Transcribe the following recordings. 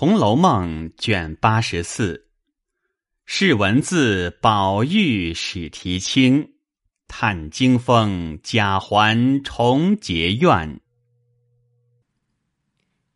红楼梦》卷八十四，是文字宝玉始提亲，探惊风贾环重结怨。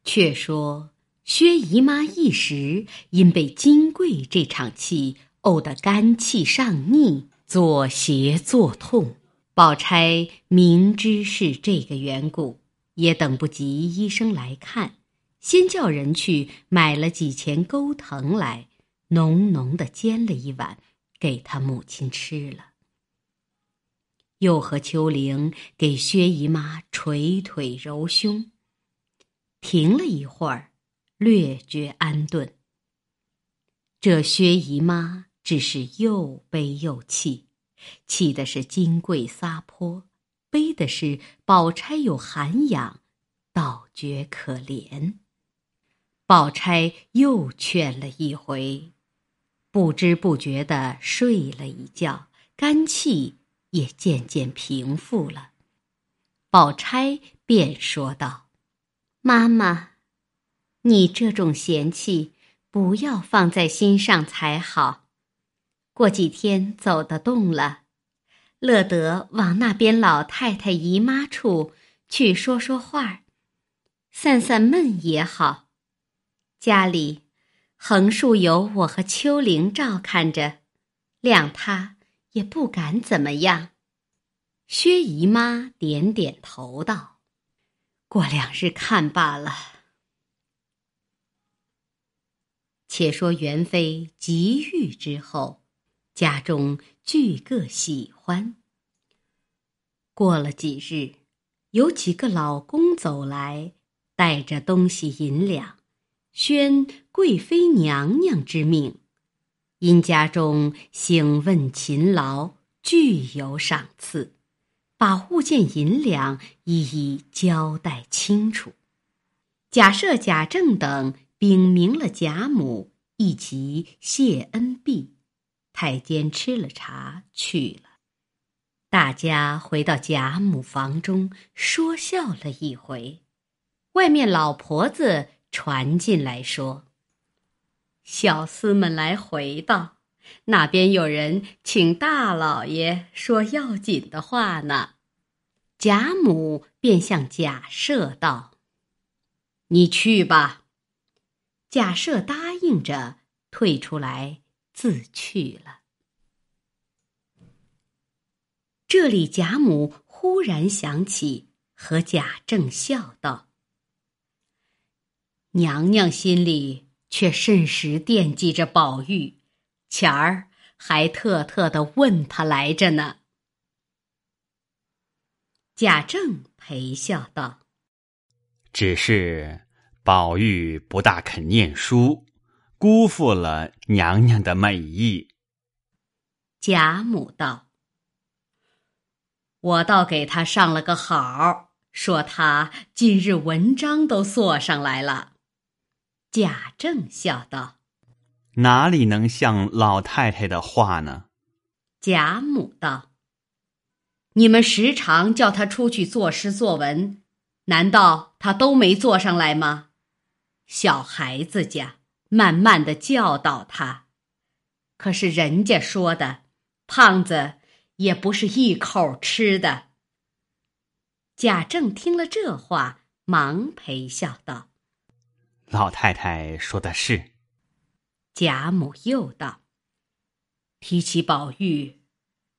却说薛姨妈一时因被金桂这场戏呕得肝气上逆，左胁作痛。宝钗明知是这个缘故，也等不及医生来看。先叫人去买了几钱钩藤来，浓浓的煎了一碗，给他母亲吃了。又和秋玲给薛姨妈捶腿揉胸，停了一会儿，略觉安顿。这薛姨妈只是又悲又气，气的是金桂撒泼，悲的是宝钗有涵养，倒觉可怜。宝钗又劝了一回，不知不觉的睡了一觉，肝气也渐渐平复了。宝钗便说道：“妈妈，你这种嫌弃不要放在心上才好。过几天走得动了，乐得往那边老太太姨妈处去说说话，散散闷也好。”家里横竖有我和秋玲照看着，谅他也不敢怎么样。薛姨妈点点头道：“过两日看罢了。”且说元妃及愈之后，家中俱各喜欢。过了几日，有几个老公走来，带着东西银两。宣贵妃娘娘之命，因家中兴问勤劳，具有赏赐，把物件银两一一交代清楚。假设贾政等禀明了贾母，一齐谢恩毕，太监吃了茶去了。大家回到贾母房中，说笑了一回。外面老婆子。传进来说：“小厮们来回道，那边有人请大老爷说要紧的话呢。”贾母便向贾赦道：“你去吧。”贾赦答应着，退出来自去了。这里贾母忽然想起，和贾政笑道。娘娘心里却甚时惦记着宝玉，前儿还特特的问他来着呢。贾政陪笑道：“只是宝玉不大肯念书，辜负了娘娘的美意。”贾母道：“我倒给他上了个好，说他今日文章都做上来了。”贾政笑道：“哪里能像老太太的话呢？”贾母道：“你们时常叫他出去作诗作文，难道他都没做上来吗？小孩子家，慢慢的教导他。可是人家说的，胖子也不是一口吃的。”贾政听了这话，忙陪笑道。老太太说的是。贾母又道：“提起宝玉，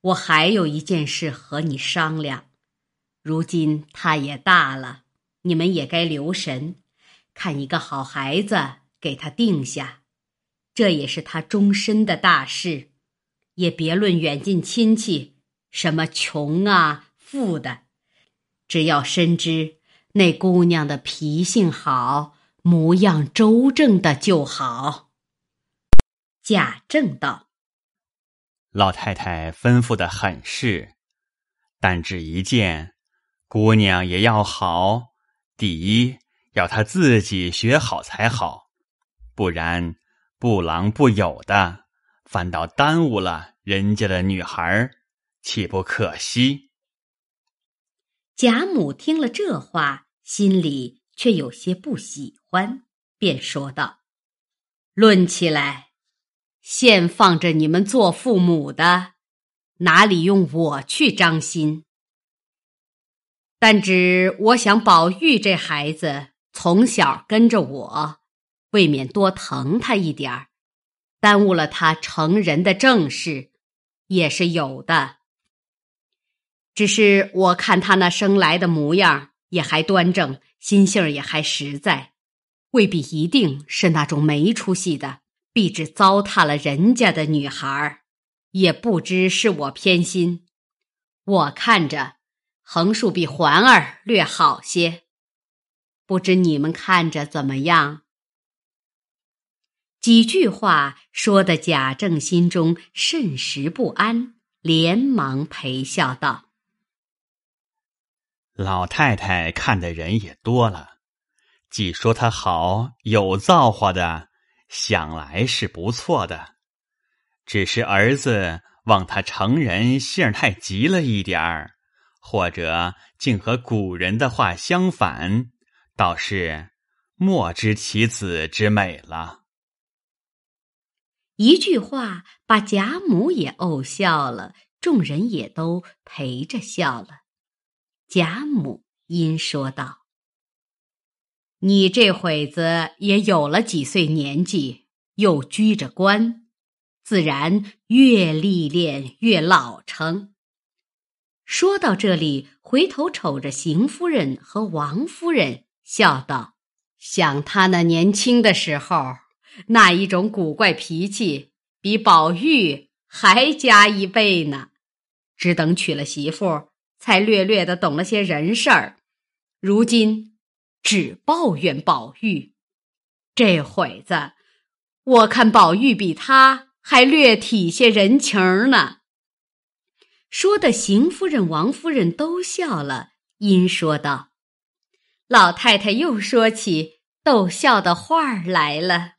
我还有一件事和你商量。如今他也大了，你们也该留神，看一个好孩子给他定下。这也是他终身的大事，也别论远近亲戚，什么穷啊富的，只要深知那姑娘的脾性好。”模样周正的就好。贾政道：“老太太吩咐的很是，但只一件，姑娘也要好。第一要她自己学好才好，不然不郎不友的，反倒耽误了人家的女孩，岂不可惜？”贾母听了这话，心里。却有些不喜欢，便说道：“论起来，现放着你们做父母的，哪里用我去张心？但只我想宝玉这孩子从小跟着我，未免多疼他一点儿，耽误了他成人的正事，也是有的。只是我看他那生来的模样也还端正，心性也还实在。未必一定是那种没出息的，必只糟蹋了人家的女孩儿，也不知是我偏心。我看着横竖比环儿略好些，不知你们看着怎么样？几句话说的贾政心中甚时不安，连忙陪笑道：“老太太看的人也多了。”既说他好有造化的，想来是不错的，只是儿子望他成人性太急了一点儿，或者竟和古人的话相反，倒是莫知其子之美了。一句话把贾母也怄笑了，众人也都陪着笑了。贾母因说道。你这会子也有了几岁年纪，又居着官，自然越历练越老成。说到这里，回头瞅着邢夫人和王夫人，笑道：“想他那年轻的时候，那一种古怪脾气，比宝玉还加一倍呢。只等娶了媳妇，才略略的懂了些人事儿。如今。”只抱怨宝玉，这会子我看宝玉比他还略体些人情呢。说的邢夫人、王夫人都笑了，因说道：“老太太又说起逗笑的话儿来了。”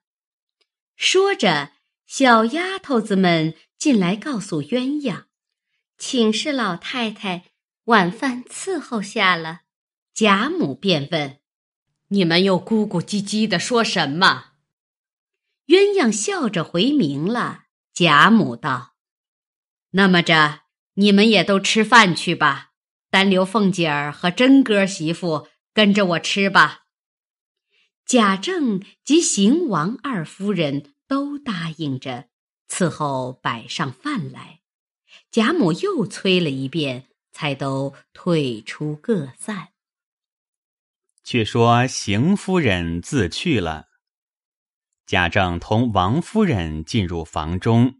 说着，小丫头子们进来告诉鸳鸯：“请示老太太，晚饭伺候下了。”贾母便问。你们又咕咕唧唧的说什么？鸳鸯笑着回明了。贾母道：“那么着，你们也都吃饭去吧，单留凤姐儿和真哥儿媳妇跟着我吃吧。”贾政及邢王二夫人都答应着，伺候摆上饭来。贾母又催了一遍，才都退出各散。却说邢夫人自去了，贾政同王夫人进入房中。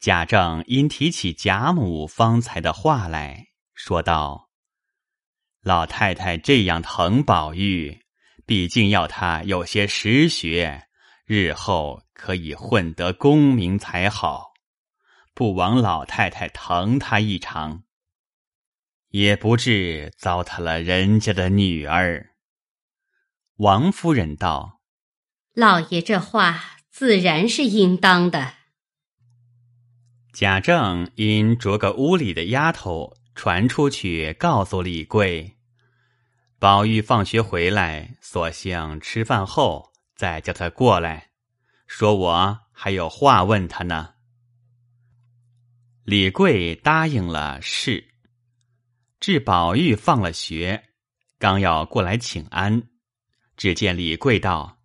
贾政因提起贾母方才的话来说道：“老太太这样疼宝玉，毕竟要他有些实学，日后可以混得功名才好，不枉老太太疼他一场。”也不至糟蹋了人家的女儿。王夫人道：“老爷这话自然是应当的。”贾政因着个屋里的丫头传出去告诉李贵，宝玉放学回来，索性吃饭后再叫他过来，说我还有话问他呢。李贵答应了，是。至宝玉放了学，刚要过来请安，只见李贵道：“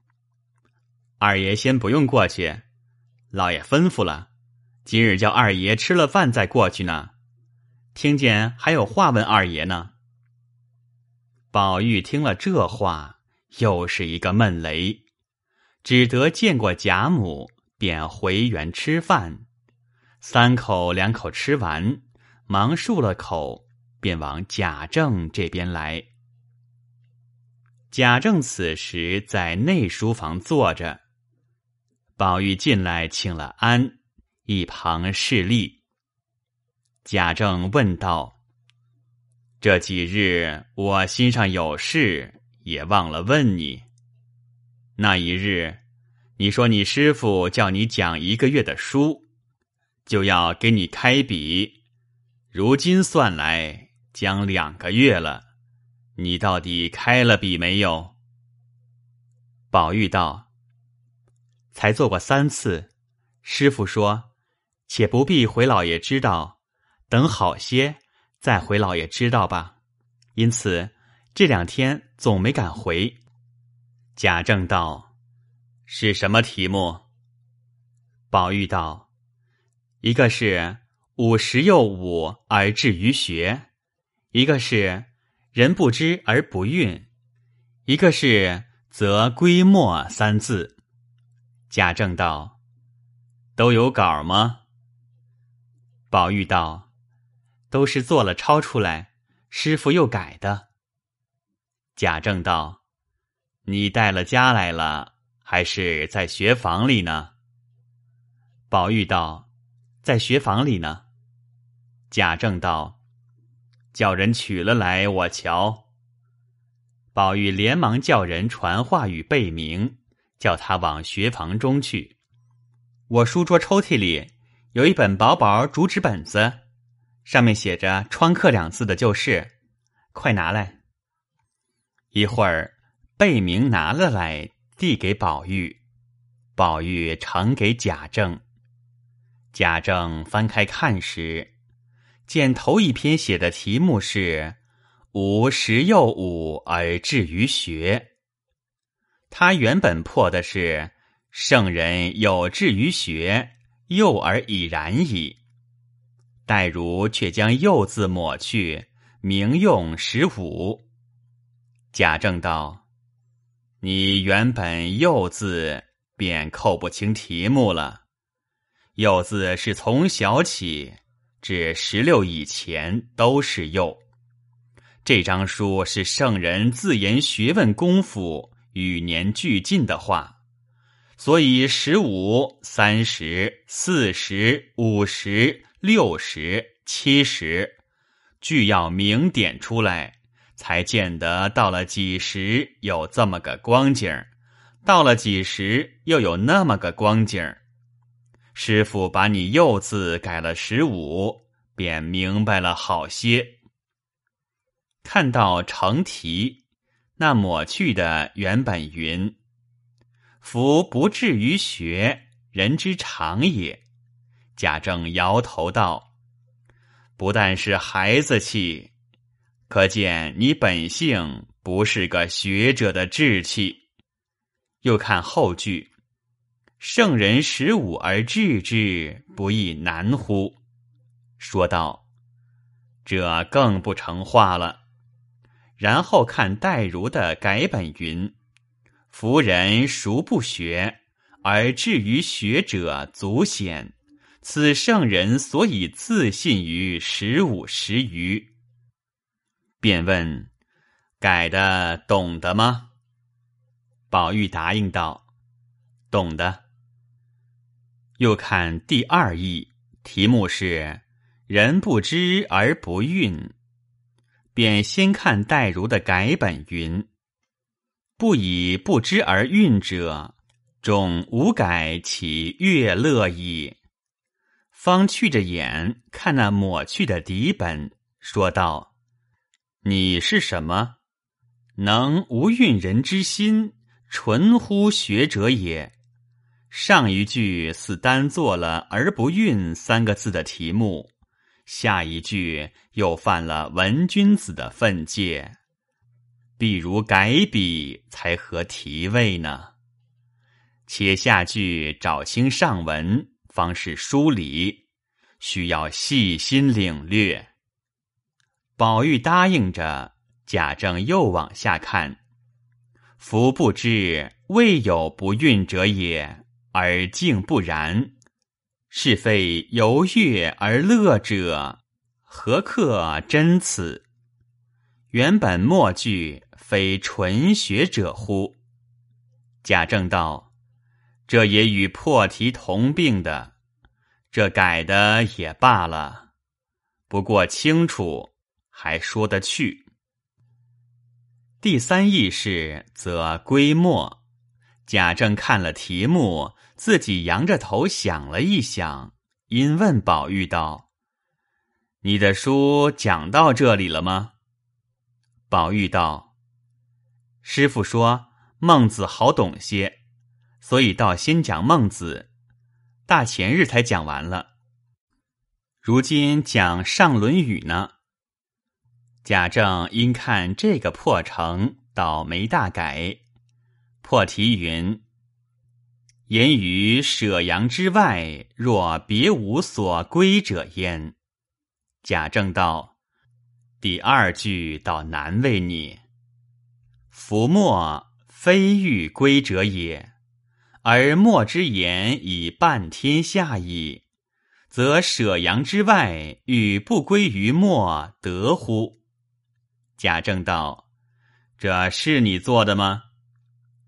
二爷先不用过去，老爷吩咐了，今日叫二爷吃了饭再过去呢。听见还有话问二爷呢。”宝玉听了这话，又是一个闷雷，只得见过贾母，便回园吃饭，三口两口吃完，忙漱了口。便往贾政这边来。贾政此时在内书房坐着，宝玉进来请了安，一旁侍立。贾政问道：“这几日我心上有事，也忘了问你。那一日，你说你师傅叫你讲一个月的书，就要给你开笔，如今算来。”将两个月了，你到底开了笔没有？宝玉道：“才做过三次。师傅说：“且不必回老爷知道，等好些再回老爷知道吧。”因此这两天总没敢回。贾政道：“是什么题目？”宝玉道：“一个是五十又五而志于学，一个是人不知而不愠，一个是则归末三字。”贾政道。都有稿吗？宝玉道：“都是做了抄出来，师傅又改的。”贾政道：“你带了家来了，还是在学房里呢？”宝玉道：“在学房里呢。”贾政道：“叫人取了来，我瞧。”宝玉连忙叫人传话与贝明，叫他往学房中去。我书桌抽屉里有一本薄薄竹纸本子，上面写着“窗客”两字的，就是，快拿来。一会儿，贝明拿了来，递给宝玉，宝玉呈给贾政。贾政翻开看时，见头一篇写的题目是“吾十又五而志于学”，他原本破的是。圣人有志于学，幼而已然矣。待如却将“幼”字抹去，名用十五。贾政道：“你原本‘幼’字便扣不清题目了。‘幼’字是从小起至十六以前都是‘幼’。这张书是圣人自言学问功夫与年俱进的话。”所以十五、三十、四十、五十、六十、七十，俱要明点出来，才见得到了几时有这么个光景，到了几时又有那么个光景。师傅把你“右”字改了十五，便明白了好些。看到成题，那抹去的原本云。夫不至于学，人之常也。贾政摇头道：“不但是孩子气，可见你本性不是个学者的志气。”又看后句：“圣人十五而治之，不亦难乎？”说道：“这更不成话了。”然后看戴如的改本云。夫人孰不学，而至于学者足显。此圣人所以自信于十五十余。便问：改的懂得吗？宝玉答应道：“懂得。”又看第二义，题目是“人不知而不愠”，便先看戴如的改本云。不以不知而愠者，众无改其乐乐矣。方去着眼看那抹去的底本，说道：“你是什么？能无愠人之心，纯乎学者也。”上一句似单做了而不运三个字的题目，下一句又犯了文君子的分界。必如改笔才合题味呢。且下句找清上文，方是梳理，需要细心领略。宝玉答应着，贾政又往下看。夫不知未有不孕者也，而竟不然。是非由悦而乐者，何克真此？原本末句。非纯学者乎？贾政道：“这也与破题同病的，这改的也罢了。不过清楚，还说得去。”第三义是则归末。贾政看了题目，自己扬着头想了一想，因问宝玉道：“你的书讲到这里了吗？”宝玉道。师傅说：“孟子好懂些，所以倒先讲孟子，大前日才讲完了。如今讲上《论语》呢。贾政因看这个破城，倒没大改。破题云：“言于舍阳之外，若别无所归者焉。”贾政道：“第二句倒难为你。夫莫非欲归者也，而莫之言以半天下矣，则舍阳之外，与不归于莫，得乎？”贾政道：“这是你做的吗？”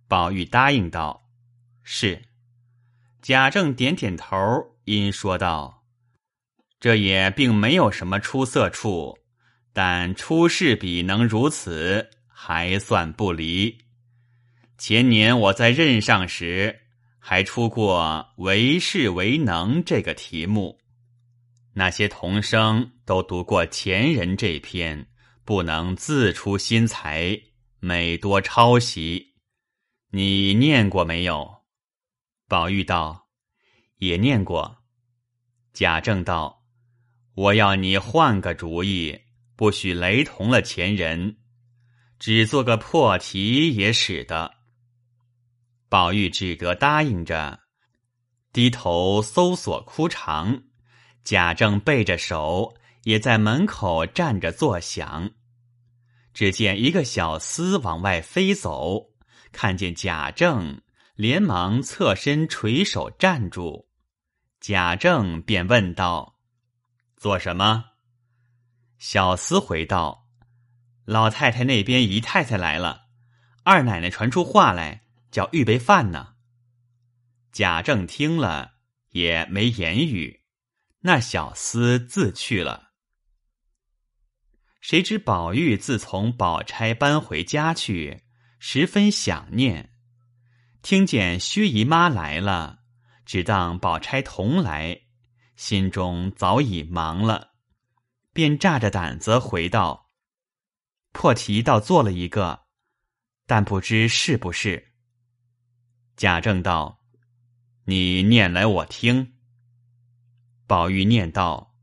宝玉答应道：“是。”贾政点点头，因说道：“这也并没有什么出色处，但出世比能如此，还算不离。前年我在任上时，还出过‘为士为能’这个题目，那些童生都读过前人这篇。”不能自出心裁，每多抄袭。你念过没有？宝玉道：“也念过。”贾政道：“我要你换个主意，不许雷同了前人，只做个破题也使得。”宝玉只得答应着，低头搜索枯肠。贾政背着手，也在门口站着作响。只见一个小厮往外飞走，看见贾政，连忙侧身垂手站住。贾政便问道：“做什么？”小厮回道：“老太太那边姨太太来了，二奶奶传出话来，叫预备饭呢。”贾政听了也没言语，那小厮自去了。谁知宝玉自从宝钗搬回家去，十分想念。听见薛姨妈来了，只当宝钗同来，心中早已忙了，便炸着胆子回道：“破题倒做了一个，但不知是不是。”贾政道：“你念来我听。”宝玉念道。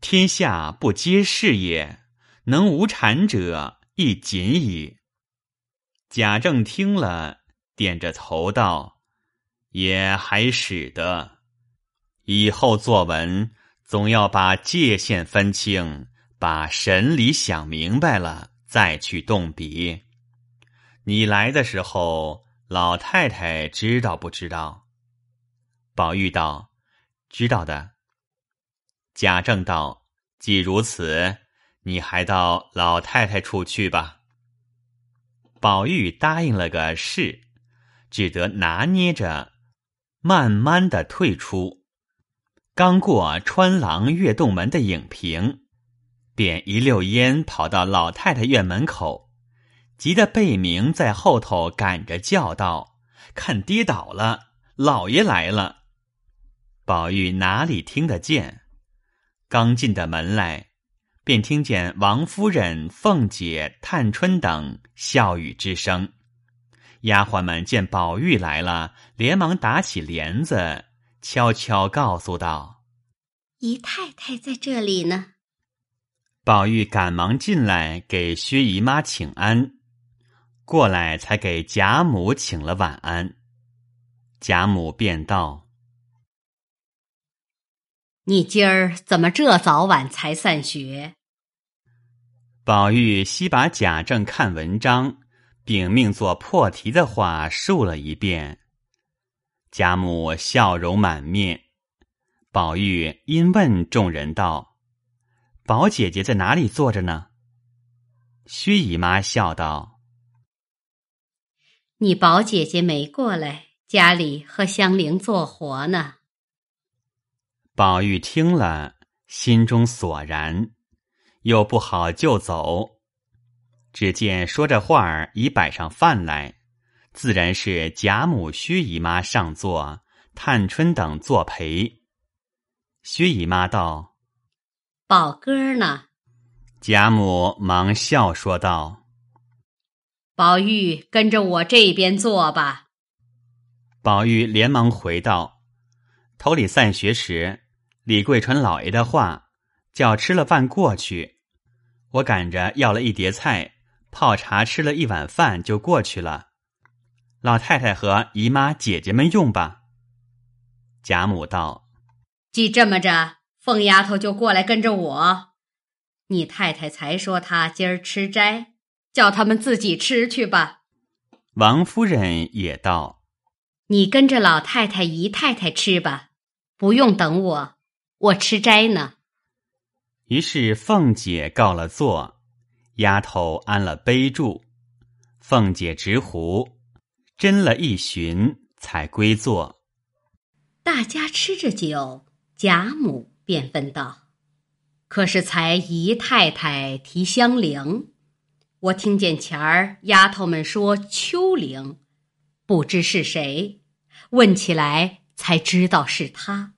天下不皆是也，能无产者亦仅矣。贾政听了，点着头道：“也还使得。以后作文，总要把界限分清，把神理想明白了，再去动笔。你来的时候，老太太知道不知道？”宝玉道：“知道的。”贾政道：“既如此，你还到老太太处去吧。”宝玉答应了个是，只得拿捏着，慢慢的退出。刚过穿廊月洞门的影屏，便一溜烟跑到老太太院门口，急得贝明在后头赶着叫道：“看跌倒了，老爷来了！”宝玉哪里听得见？刚进的门来，便听见王夫人、凤姐、探春等笑语之声。丫鬟们见宝玉来了，连忙打起帘子，悄悄告诉道：“姨太太在这里呢。”宝玉赶忙进来给薛姨妈请安，过来才给贾母请了晚安。贾母便道。你今儿怎么这早晚才散学？宝玉惜把贾政看文章、禀命做破题的话述了一遍。贾母笑容满面。宝玉因问众人道：“宝姐姐在哪里坐着呢？”薛姨妈笑道：“你宝姐姐没过来，家里和香菱做活呢。”宝玉听了，心中索然，又不好就走。只见说着话儿，已摆上饭来，自然是贾母、薛姨妈上座，探春等作陪。薛姨妈道：“宝哥呢？”贾母忙笑说道：“宝玉跟着我这边坐吧。”宝玉连忙回道：“头里散学时，李桂传老爷的话，叫吃了饭过去。我赶着要了一碟菜，泡茶，吃了一碗饭就过去了。老太太和姨妈、姐姐们用吧。”贾母道：“既这么着，凤丫头就过来跟着我。你太太才说她今儿吃斋，叫他们自己吃去吧。”王夫人也道。你跟着老太太、姨太太吃吧，不用等我，我吃斋呢。于是凤姐告了座，丫头安了杯箸，凤姐执壶，斟了一巡，才归坐。大家吃着酒，贾母便问道：“可是才姨太太提香菱，我听见前儿丫头们说秋菱，不知是谁。”问起来才知道是她，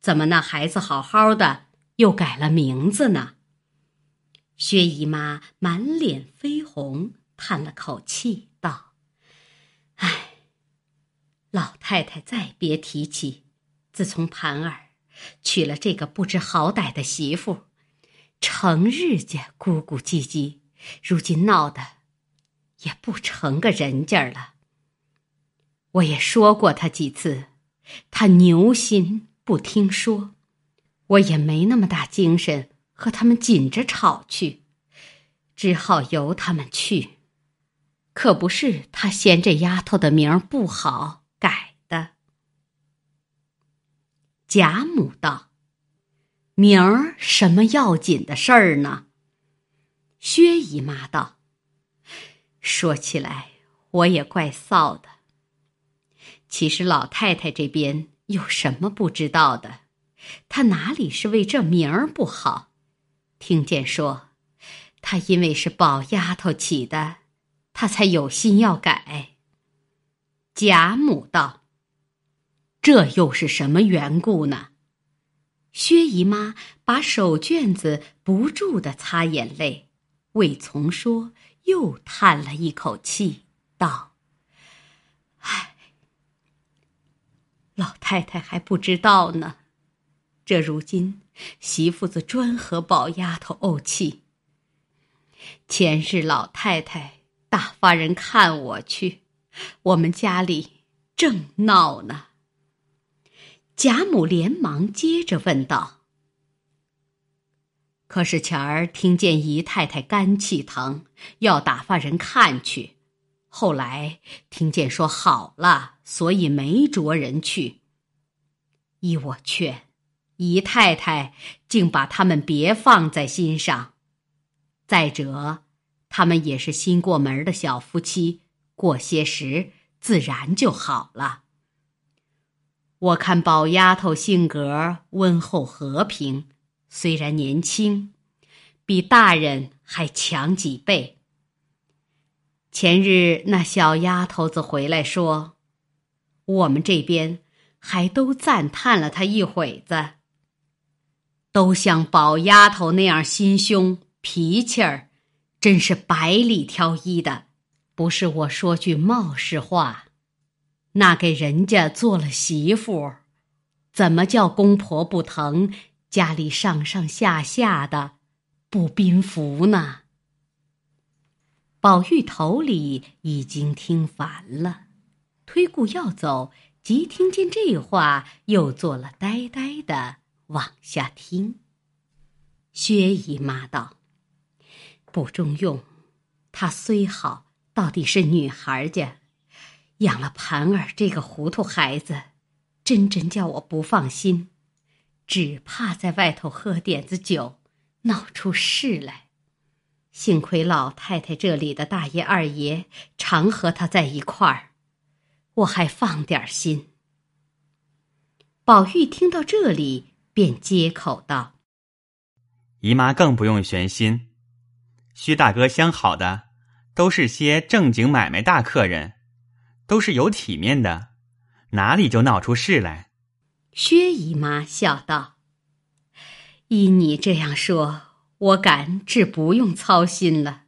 怎么那孩子好好的又改了名字呢？薛姨妈满脸绯红，叹了口气道：“唉，老太太再别提起。自从盘儿娶了这个不知好歹的媳妇，成日家咕咕唧唧，如今闹得也不成个人家了。”我也说过他几次，他牛心不听说，我也没那么大精神和他们紧着吵去，只好由他们去。可不是他嫌这丫头的名儿不好改的。贾母道：“名儿什么要紧的事儿呢？”薛姨妈道：“说起来，我也怪臊的。”其实老太太这边有什么不知道的？她哪里是为这名儿不好？听见说，她因为是宝丫头起的，她才有心要改。贾母道：“这又是什么缘故呢？”薛姨妈把手绢子不住的擦眼泪，未从说，又叹了一口气，道：“唉。”老太太还不知道呢，这如今媳妇子专和宝丫头怄气。前日老太太打发人看我去，我们家里正闹呢。贾母连忙接着问道：“可是前儿听见姨太太肝气疼，要打发人看去。”后来听见说好了，所以没着人去。依我劝，姨太太竟把他们别放在心上。再者，他们也是新过门的小夫妻，过些时自然就好了。我看宝丫头性格温厚和平，虽然年轻，比大人还强几倍。前日那小丫头子回来说：“我们这边还都赞叹了她一会子，都像宝丫头那样心胸脾气儿，真是百里挑一的。不是我说句冒失话，那给人家做了媳妇，怎么叫公婆不疼，家里上上下下的不宾服呢？”宝玉头里已经听烦了，推故要走，即听见这话，又做了呆呆的往下听。薛姨妈道：“不中用，她虽好，到底是女孩家，养了盘儿这个糊涂孩子，真真叫我不放心，只怕在外头喝点子酒，闹出事来。”幸亏老太太这里的大爷二爷常和他在一块儿，我还放点心。宝玉听到这里，便接口道：“姨妈更不用悬心，薛大哥相好的都是些正经买卖大客人，都是有体面的，哪里就闹出事来？”薛姨妈笑道：“依你这样说。”我敢只不用操心了。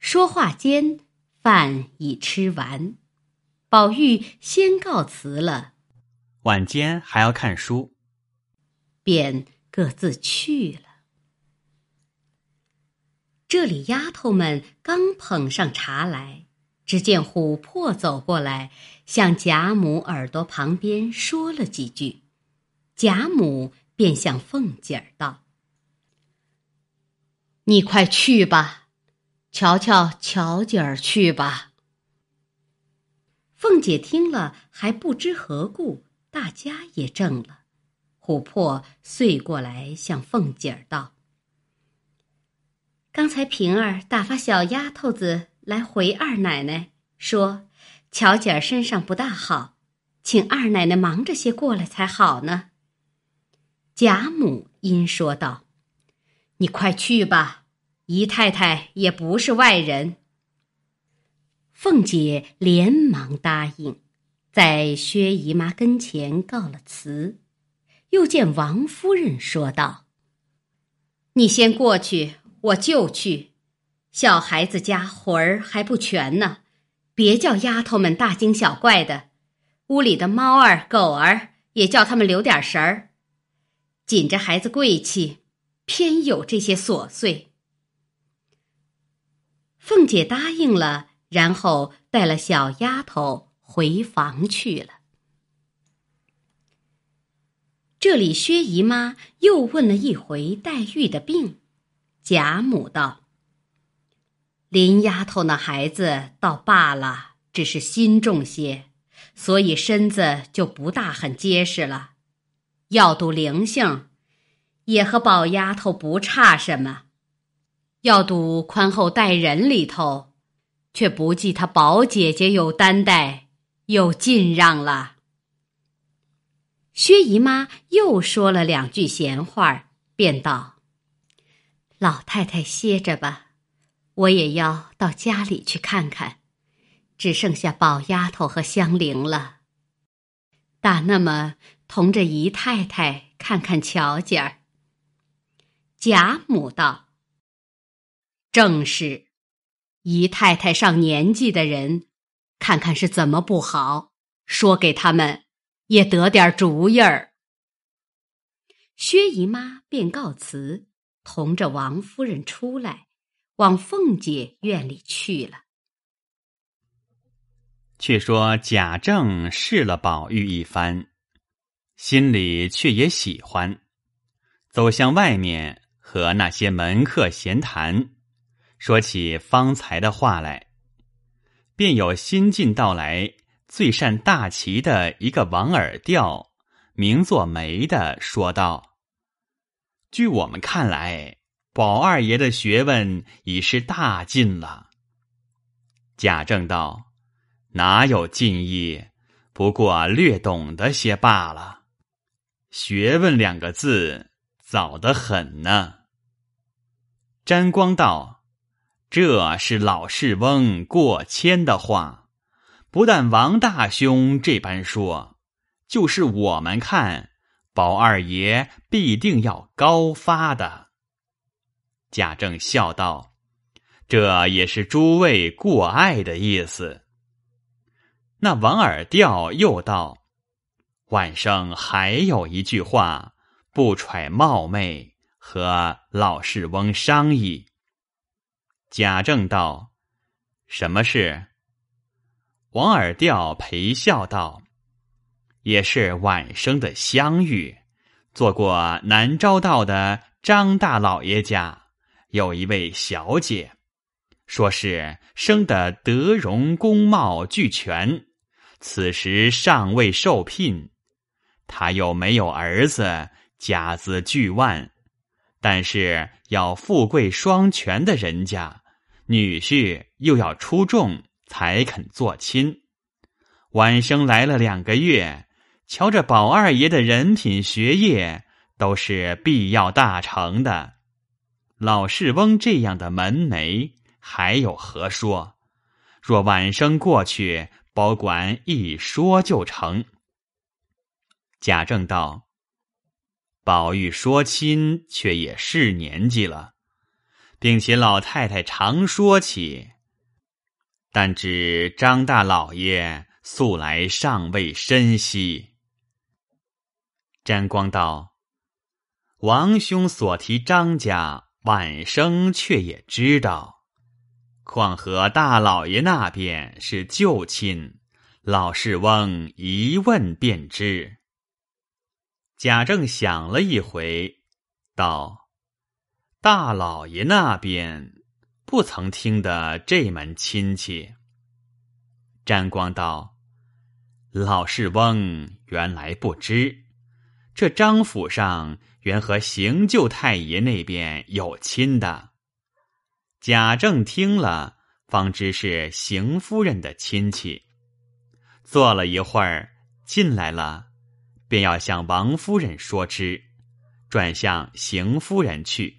说话间，饭已吃完，宝玉先告辞了，晚间还要看书，便各自去了。这里丫头们刚捧上茶来，只见琥珀走过来，向贾母耳朵旁边说了几句，贾母便向凤姐儿道：“你快去吧，瞧瞧乔姐儿去吧。”凤姐听了还不知何故，大家也怔了。琥珀遂过来向凤姐儿道。刚才平儿打发小丫头子来回二奶奶，说乔姐儿身上不大好，请二奶奶忙着些过来才好呢。贾母因说道：“你快去吧，姨太太也不是外人。”凤姐连忙答应，在薛姨妈跟前告了辞，又见王夫人说道：“你先过去。”我就去，小孩子家魂儿还不全呢，别叫丫头们大惊小怪的。屋里的猫儿狗儿也叫他们留点神儿。紧着孩子贵气，偏有这些琐碎。凤姐答应了，然后带了小丫头回房去了。这里薛姨妈又问了一回黛玉的病。贾母道：“林丫头那孩子倒罢了，只是心重些，所以身子就不大很结实了。要赌灵性，也和宝丫头不差什么；要赌宽厚待人里头，却不计她宝姐姐有担待，又尽让了。”薛姨妈又说了两句闲话，便道。老太太歇着吧，我也要到家里去看看，只剩下宝丫头和香菱了。打那么同着姨太太看看乔姐儿。贾母道：“正是，姨太太上年纪的人，看看是怎么不好，说给他们也得点主意儿。”薛姨妈便告辞。同着王夫人出来，往凤姐院里去了。却说贾政试了宝玉一番，心里却也喜欢，走向外面和那些门客闲谈，说起方才的话来，便有新近到来最善大旗的一个王耳调，名作梅的，说道。据我们看来，宝二爷的学问已是大进了。贾政道：“哪有进意？不过略懂得些罢了。学问两个字，早得很呢。”沾光道：“这是老世翁过谦的话，不但王大兄这般说，就是我们看。”宝二爷必定要高发的。贾政笑道：“这也是诸位过爱的意思。”那王尔调又道：“晚上还有一句话，不揣冒昧，和老世翁商议。”贾政道：“什么事？”王尔调陪笑道。也是晚生的相遇，做过南昭道的张大老爷家，有一位小姐，说是生得德容工貌俱全，此时尚未受聘。他又没有儿子，家资巨万，但是要富贵双全的人家，女婿又要出众，才肯做亲。晚生来了两个月。瞧着宝二爷的人品学业都是必要大成的，老世翁这样的门楣还有何说？若晚生过去，保管一说就成。贾政道：“宝玉说亲，却也是年纪了，并且老太太常说起，但知张大老爷素来尚未深悉。詹光道：“王兄所提张家，晚生却也知道。况和大老爷那边是旧亲，老世翁一问便知。”贾政想了一回，道：“大老爷那边不曾听得这门亲戚。”詹光道：“老世翁原来不知，这张府上原和邢舅太爷那边有亲的。”贾政听了，方知是邢夫人的亲戚。坐了一会儿，进来了，便要向王夫人说之，转向邢夫人去。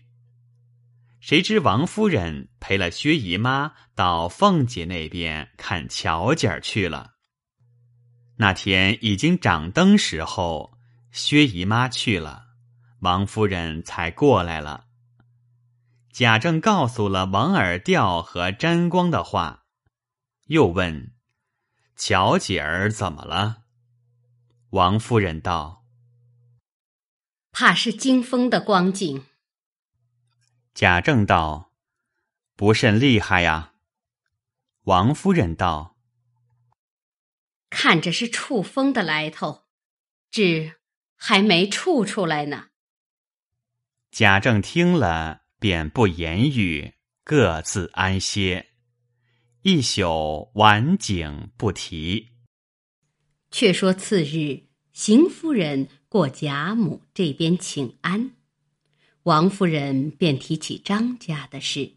谁知王夫人陪了薛姨妈到凤姐那边看巧姐儿去了。那天已经掌灯时候，薛姨妈去了，王夫人才过来了。贾政告诉了王尔调和沾光的话，又问：“巧姐儿怎么了？”王夫人道：“怕是惊风的光景。”贾政道：“不甚厉害呀。”王夫人道：“看着是触风的来头，只还没触出来呢。”贾政听了，便不言语，各自安歇。一宿晚景不提。却说次日，邢夫人过贾母这边请安。王夫人便提起张家的事，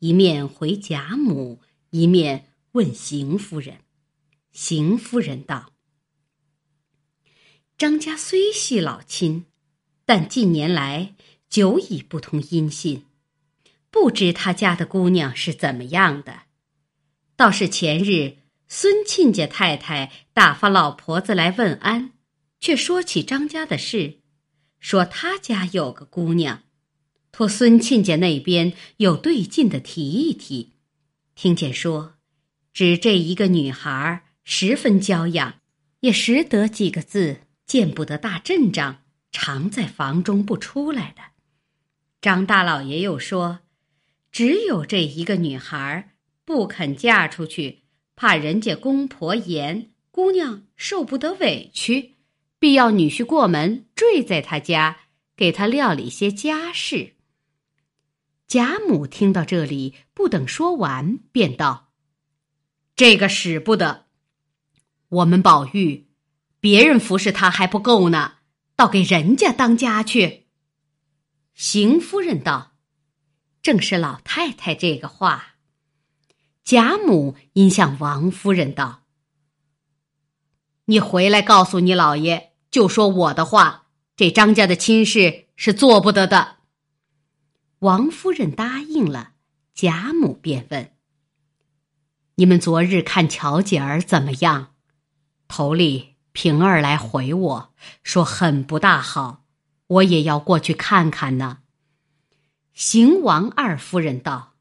一面回贾母，一面问邢夫人。邢夫人道：“张家虽系老亲，但近年来久已不通音信，不知他家的姑娘是怎么样的。倒是前日孙亲家太太打发老婆子来问安，却说起张家的事，说他家有个姑娘。”托孙亲家那边有对劲的提一提，听见说，只这一个女孩十分娇养，也识得几个字，见不得大阵仗，常在房中不出来的。张大老爷又说，只有这一个女孩不肯嫁出去，怕人家公婆严，姑娘受不得委屈，必要女婿过门坠在他家，给他料理些家事。贾母听到这里，不等说完，便道：“这个使不得。我们宝玉，别人服侍他还不够呢，倒给人家当家去。”邢夫人道：“正是老太太这个话。”贾母因向王夫人道：“你回来告诉你老爷，就说我的话，这张家的亲事是做不得的。”王夫人答应了，贾母便问：“你们昨日看巧姐儿怎么样？”头里平儿来回我说很不大好，我也要过去看看呢。邢王二夫人道：“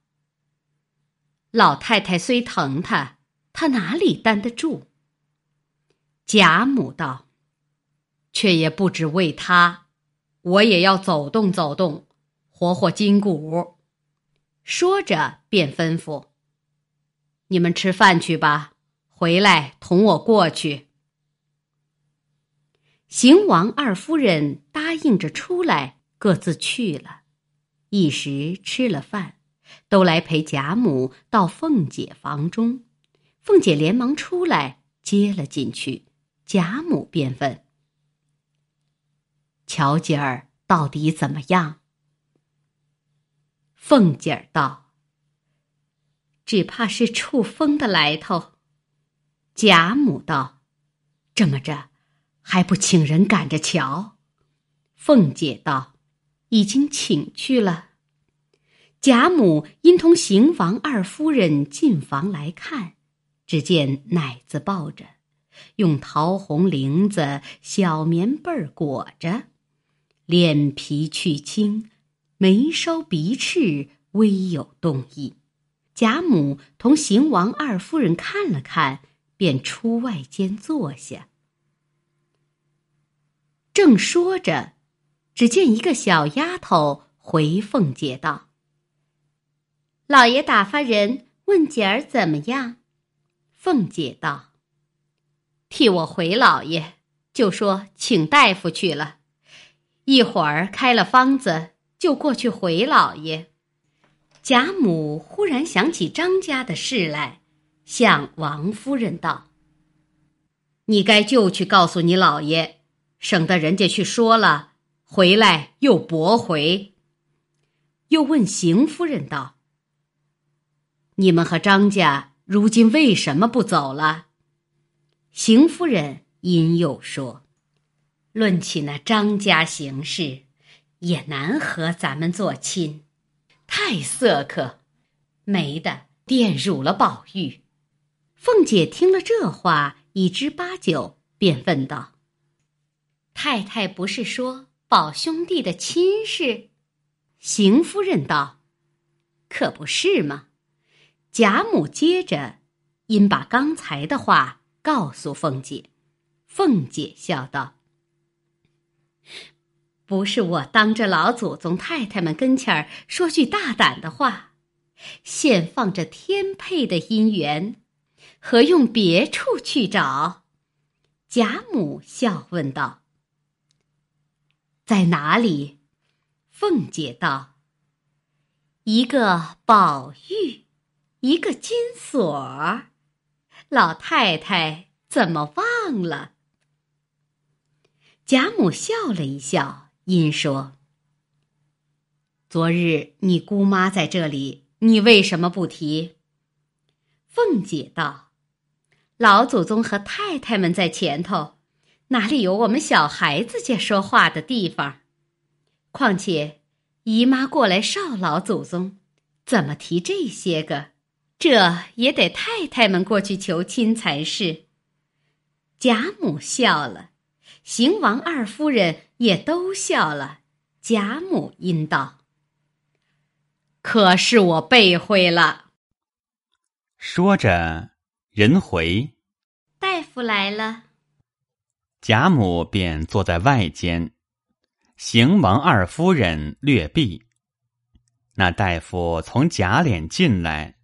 老太太虽疼他，他哪里担得住？”贾母道：“却也不止为他，我也要走动走动。”活活筋骨，说着便吩咐：“你们吃饭去吧，回来同我过去。”邢王二夫人答应着出来，各自去了。一时吃了饭，都来陪贾母到凤姐房中。凤姐连忙出来接了进去。贾母便问：“巧姐儿到底怎么样？”凤姐儿道：“只怕是触风的来头。”贾母道：“这么着，还不请人赶着瞧？”凤姐道：“已经请去了。”贾母因同邢王二夫人进房来看，只见奶子抱着，用桃红绫子、小棉被儿裹着，脸皮去青。眉梢鼻翅微有动意，贾母同邢王二夫人看了看，便出外间坐下。正说着，只见一个小丫头回凤姐道：“老爷打发人问姐儿怎么样？”凤姐道：“替我回老爷，就说请大夫去了，一会儿开了方子，就过去回老爷。”贾母忽然想起张家的事来，向王夫人道：“你该就去告诉你老爷。”省得人家去说了，回来又驳回。又问邢夫人道：“你们和张家如今为什么不走了？”邢夫人因又说：“论起那张家行事，也难和咱们做亲，太色可，没的玷辱了宝玉。”凤姐听了这话，已知八九，便问道。太太不是说宝兄弟的亲事？邢夫人道：“可不是吗？”贾母接着因把刚才的话告诉凤姐，凤姐笑道：“不是我当着老祖宗太太们跟前儿说句大胆的话，现放着天配的姻缘，何用别处去找？”贾母笑问道。在哪里？凤姐道：“一个宝玉，一个金锁儿，老太太怎么忘了？”贾母笑了一笑，因说：“昨日你姑妈在这里，你为什么不提？”凤姐道：“老祖宗和太太们在前头。”哪里有我们小孩子家说话的地方？况且姨妈过来少老祖宗，怎么提这些个？这也得太太们过去求亲才是。贾母笑了，邢王二夫人也都笑了。贾母应道：“可是我背会了。”说着，人回，大夫来了。贾母便坐在外间，邢王二夫人略避。那大夫从贾琏进来，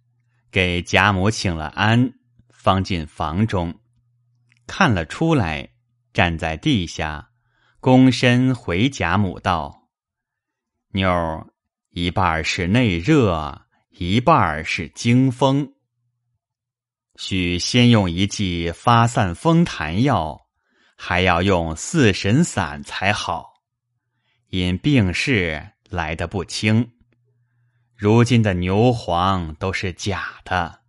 给贾母请了安，方进房中，看了出来，站在地下，躬身回贾母道：“妞儿，一半是内热，一半是惊风，需先用一剂发散风痰药。”还要用四神散才好，因病势来得不轻。如今的牛黄都是假的，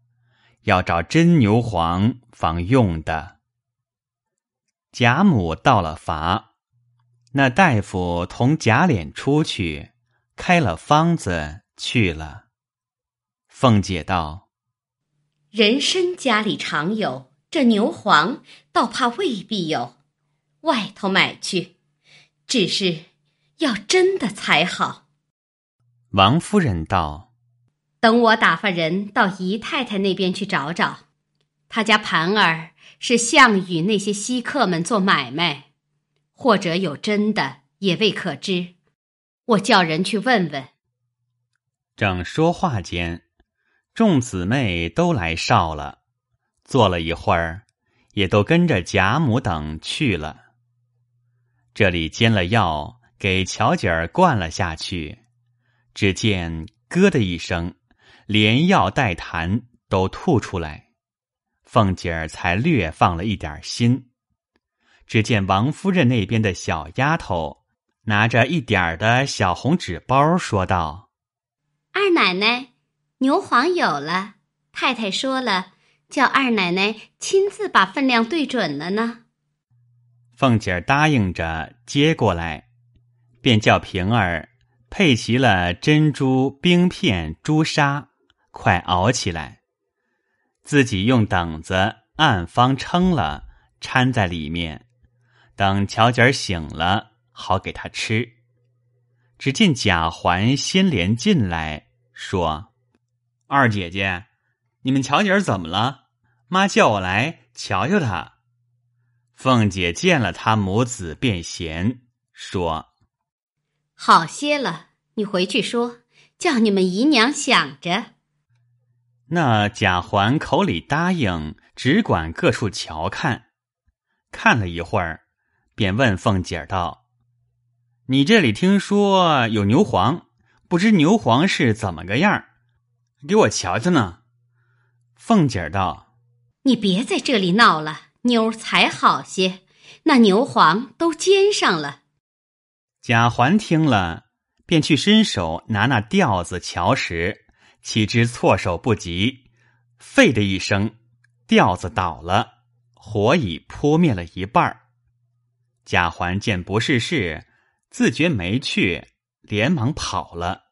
要找真牛黄方用的。贾母到了乏，那大夫同贾琏出去，开了方子去了。凤姐道：“人参家里常有，这牛黄倒怕未必有。”外头买去，只是要真的才好。王夫人道：“等我打发人到姨太太那边去找找，她家盘儿是项羽那些稀客们做买卖，或者有真的也未可知。我叫人去问问。”正说话间，众姊妹都来哨了，坐了一会儿，也都跟着贾母等去了。这里煎了药，给巧姐儿灌了下去。只见“咯”的一声，连药带痰都吐出来。凤姐儿才略放了一点心。只见王夫人那边的小丫头拿着一点儿的小红纸包，说道：“二奶奶，牛黄有了，太太说了，叫二奶奶亲自把分量对准了呢。”凤姐儿答应着接过来，便叫平儿配齐了珍珠冰片、朱砂，快熬起来。自己用等子按方称了，掺在里面，等巧姐儿醒了，好给她吃。只见贾环先连进来，说：“二姐姐，你们巧姐儿怎么了？妈叫我来瞧瞧她。凤姐见了他母子，便嫌说：“好些了，你回去说，叫你们姨娘想着。”那贾环口里答应，只管各处瞧看。看了一会儿，便问凤姐道：“你这里听说有牛黄，不知牛黄是怎么个样给我瞧瞧呢。”凤姐道：“你别在这里闹了，妞才好些。那牛黄都煎上了。”贾环听了，便去伸手拿那吊子瞧时，岂知措手不及，废的一声，吊子倒了。火已扑灭了一半贾环见不是事，自觉没趣，连忙跑了。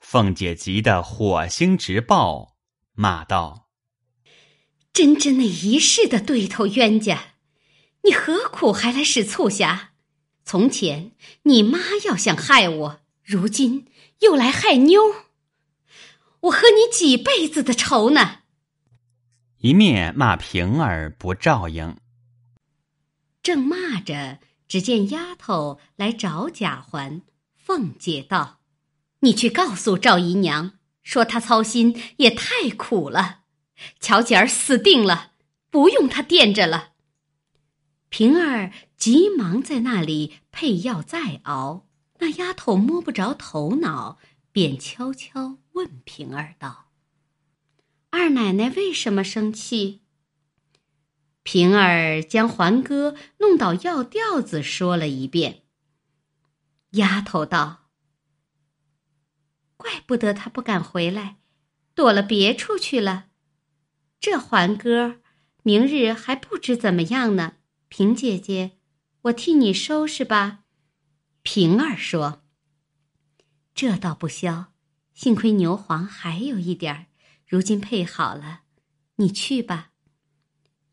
凤姐急得火星直爆，骂道：“真真那一世的对头冤家，你何苦还来使促狭？从前你妈要想害我，如今又来害妞，我和你几辈子的仇呢？”一面骂平儿不照应，正骂着，只见丫头来找贾环。凤姐道：“你去告诉赵姨娘，说她操心也太苦了，巧姐儿死定了，不用她垫着了。”平儿急忙在那里配药再熬。那丫头摸不着头脑，便悄悄问平儿道。二奶奶为什么生气？平儿将环哥弄倒药吊子说了一遍。丫头道：“怪不得他不敢回来，躲了别处去了。这环哥明日还不知怎么样呢。平姐姐，我替你收拾吧。”平儿说：“这倒不消，幸亏牛黄还有一点儿。”如今配好了，你去吧。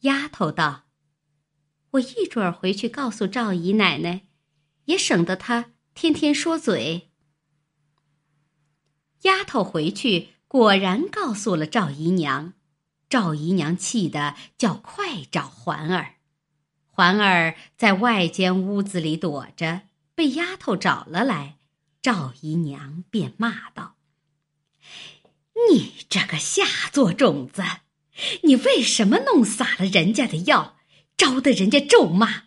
丫头道：“我一准儿回去告诉赵姨奶奶，也省得她天天说嘴。”丫头回去果然告诉了赵姨娘，赵姨娘气得叫快找环儿。环儿在外间屋子里躲着，被丫头找了来，赵姨娘便骂道。你这个下作种子，你为什么弄洒了人家的药，招得人家咒骂？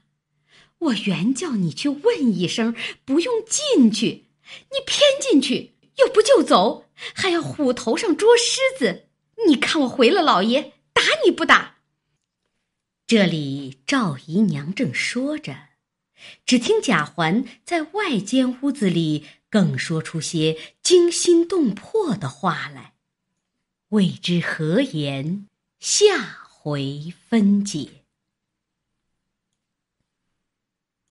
我原叫你去问一声，不用进去，你偏进去，又不就走，还要虎头上捉狮子。你看我回了老爷，打你不打？这里赵姨娘正说着，只听贾环在外间屋子里更说出些惊心动魄的话来。未知何言，下回分解。